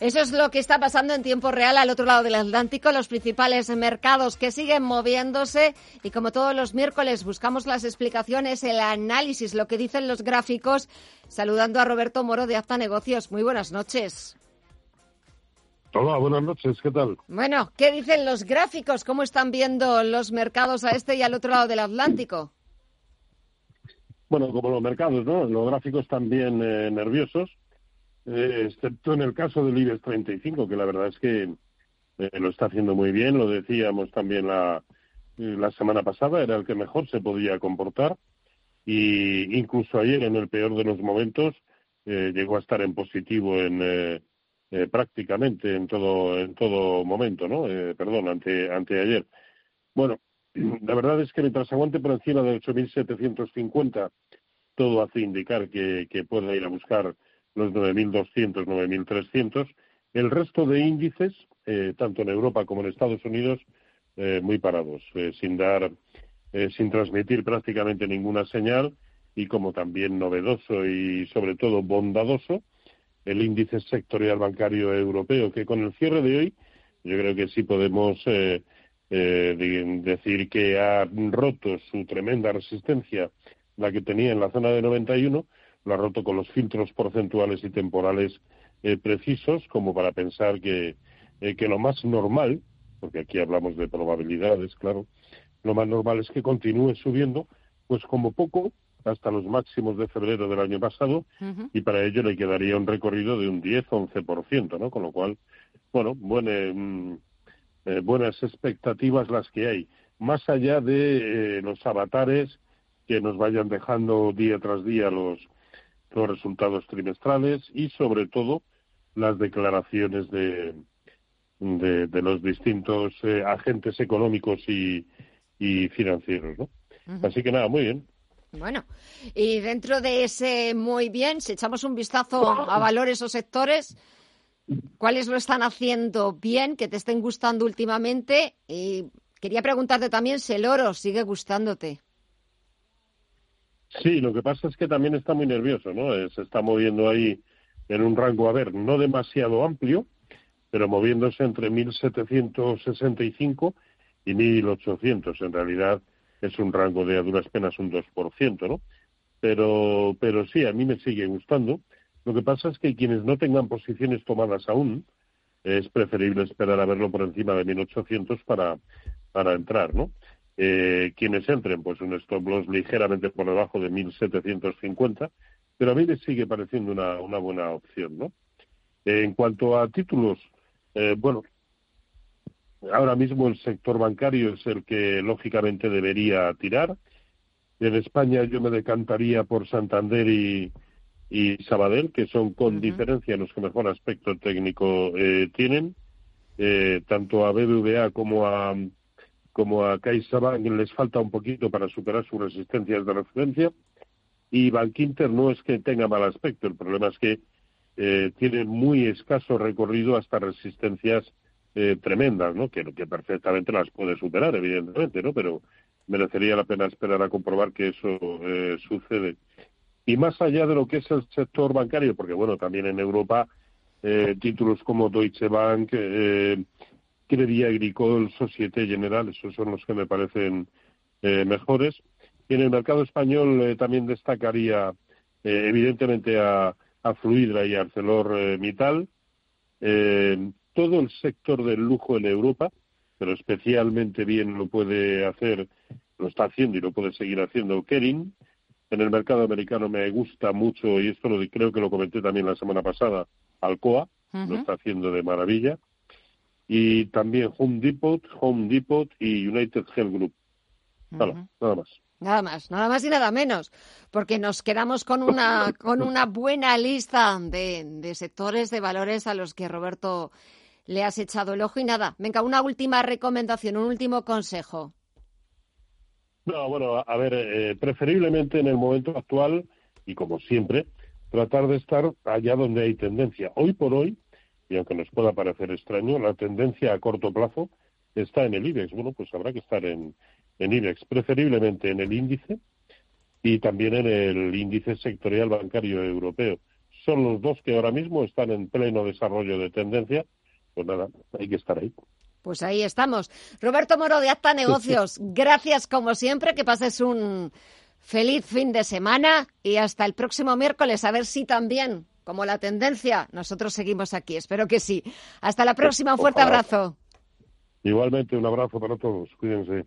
eso es lo que está pasando en tiempo real al otro lado del Atlántico, los principales mercados que siguen moviéndose y como todos los miércoles buscamos las explicaciones, el análisis, lo que dicen los gráficos, saludando a Roberto Moro de Apta Negocios. Muy buenas noches. Hola, buenas noches, ¿qué tal? Bueno, ¿qué dicen los gráficos? ¿Cómo están viendo los mercados a este y al otro lado del Atlántico? Bueno, como los mercados, ¿no? Los gráficos también eh, nerviosos. Eh, excepto en el caso del IBEX 35, que la verdad es que eh, lo está haciendo muy bien, lo decíamos también la, eh, la semana pasada, era el que mejor se podía comportar y incluso ayer en el peor de los momentos llegó a estar en positivo en prácticamente en todo en todo momento, ¿no? perdón, ante anteayer. Bueno, la verdad es que mientras aguante por encima de 8.750, todo hace indicar que, que puede ir a buscar los 9.200, 9.300. El resto de índices, eh, tanto en Europa como en Estados Unidos, eh, muy parados, eh, sin dar, sin transmitir prácticamente ninguna señal y como también novedoso y sobre todo bondadoso, el índice sectorial bancario europeo, que con el cierre de hoy yo creo que sí podemos decir que ha roto su tremenda resistencia, la que tenía en la zona de 91, lo ha roto con los filtros porcentuales y temporales eh, precisos como para pensar que, eh, que lo más normal, porque aquí hablamos de probabilidades, claro, lo más normal es que continúe subiendo, pues como poco hasta los máximos de febrero del año pasado y para ello le quedaría un recorrido de un 10-11%, ¿no? Con lo cual, bueno, mm, eh, buenas expectativas las que hay. Más allá de los avatares que nos vayan dejando día tras día los, los resultados trimestrales y sobre todo las declaraciones de, de, los distintos eh, agentes económicos y, y financieros. ¿no? Así que nada, muy bien. Bueno, y dentro de ese muy bien, si echamos un vistazo a valores o sectores, ¿cuáles lo están haciendo bien, que te estén gustando últimamente? Y quería preguntarte también si el oro sigue gustándote. Sí, lo que pasa es que también está muy nervioso, ¿no? Eh, se está moviendo ahí en un rango, a ver, no demasiado amplio, pero moviéndose entre 1.765 y 1.800. En realidad es un rango de a duras penas un 2%, ¿no? Pero, pero sí, a mí me sigue gustando. Lo que pasa es que quienes no tengan posiciones tomadas aún, es preferible esperar a verlo por encima de 1.800 para, para entrar, ¿no? Eh, quienes entren, pues un stop loss ligeramente por debajo de 1.750, pero a mí me sigue pareciendo una, una buena opción, ¿no? en cuanto a títulos, eh, bueno, ahora mismo el sector bancario es el que lógicamente debería tirar. En España yo me decantaría por Santander y, y Sabadell, que son con diferencia los que mejor aspecto técnico eh, tienen. Eh, tanto a BBVA como a, como a CaixaBank les falta un poquito para superar sus resistencias de referencia y Bankinter no es que tenga mal aspecto, el problema es que eh, tiene muy escaso recorrido hasta resistencias eh, tremendas, ¿no? Que, perfectamente las puede superar, evidentemente, ¿no? Pero merecería la pena esperar a comprobar que eso eh, sucede. Y más allá de lo que es el sector bancario, porque bueno, también en Europa eh, títulos como Deutsche Bank, eh, Crédit Agricole, Societe General, esos son los que me parecen eh, mejores. Y en el mercado español eh, también destacaría, eh, evidentemente, a, a, Fluidra y a ArcelorMittal. todo el sector del lujo en Europa, pero especialmente bien lo puede hacer, lo está haciendo y lo puede seguir haciendo Kering. En el mercado americano me gusta mucho, y esto lo creo que lo comenté también la semana pasada, Alcoa, lo está haciendo de maravilla y también Home Depot, Home Depot y United Health Group. nada más. Nada más, nada más y nada menos, porque nos quedamos con una, con una buena lista de, de sectores, de valores a los que Roberto le has echado el ojo y nada. Venga, una última recomendación, un último consejo. No, bueno, a ver, eh, preferiblemente en el momento actual y como siempre, tratar de estar allá donde hay tendencia. Hoy por hoy, y aunque nos pueda parecer extraño, la tendencia a corto plazo está en el IBEX. Bueno, pues habrá que estar en, en IBEX, preferiblemente en el índice y también en el índice sectorial bancario europeo. Son los dos que ahora mismo están en pleno desarrollo de tendencia. Pues nada, hay que estar ahí. Pues ahí estamos. Roberto Moro de Acta Negocios, gracias como siempre, que pases un feliz fin de semana y hasta el próximo miércoles, a ver si también, como la tendencia, nosotros seguimos aquí. Espero que sí. Hasta la próxima, un fuerte abrazo. Igualmente, un abrazo para todos. Cuídense.